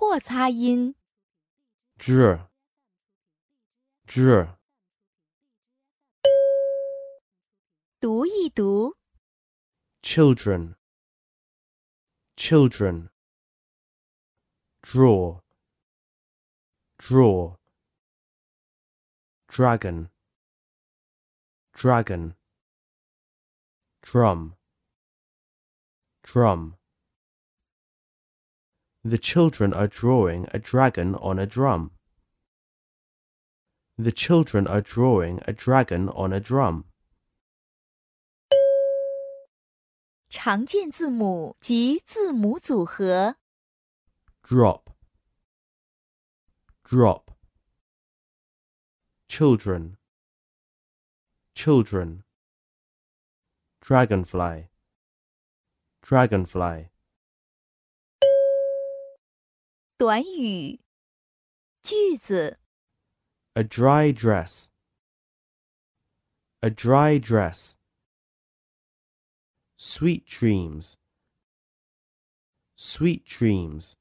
或擦音。dr, dr, 读一读，children, children, draw, draw, dragon, dragon, drum, drum. The children are drawing a dragon on a drum. The children are drawing a dragon on a drum. 常见字母及字母组合。 drop, drop. Children, children. Dragonfly, dragonfly. 短语、句子、 A dry dress, a dry dress. Sweet dreams, sweet dreams.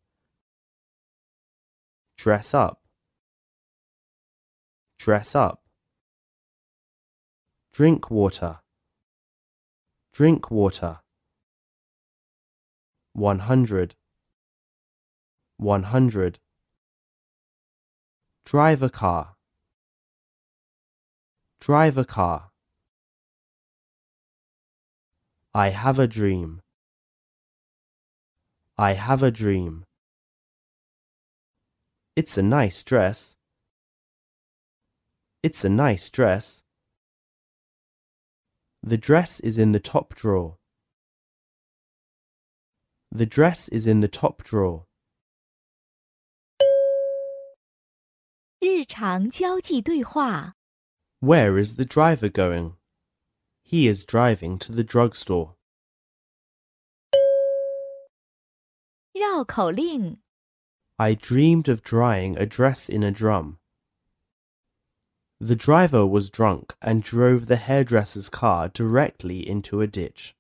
Dress up, dress up. Drink water, drink water. One hundred, one hundred. Drive a car, drive a car. I have a dream. I have a dream. It's a nice dress. It's a nice dress. The dress is in the top drawer. The dress is in the top drawer. 日常交际对话。 Where is the driver going? He is driving to the drugstore. 绕口令： I dreamed of drying a dress in a drum. The driver was drunk and drove the hairdresser's car directly into a ditch.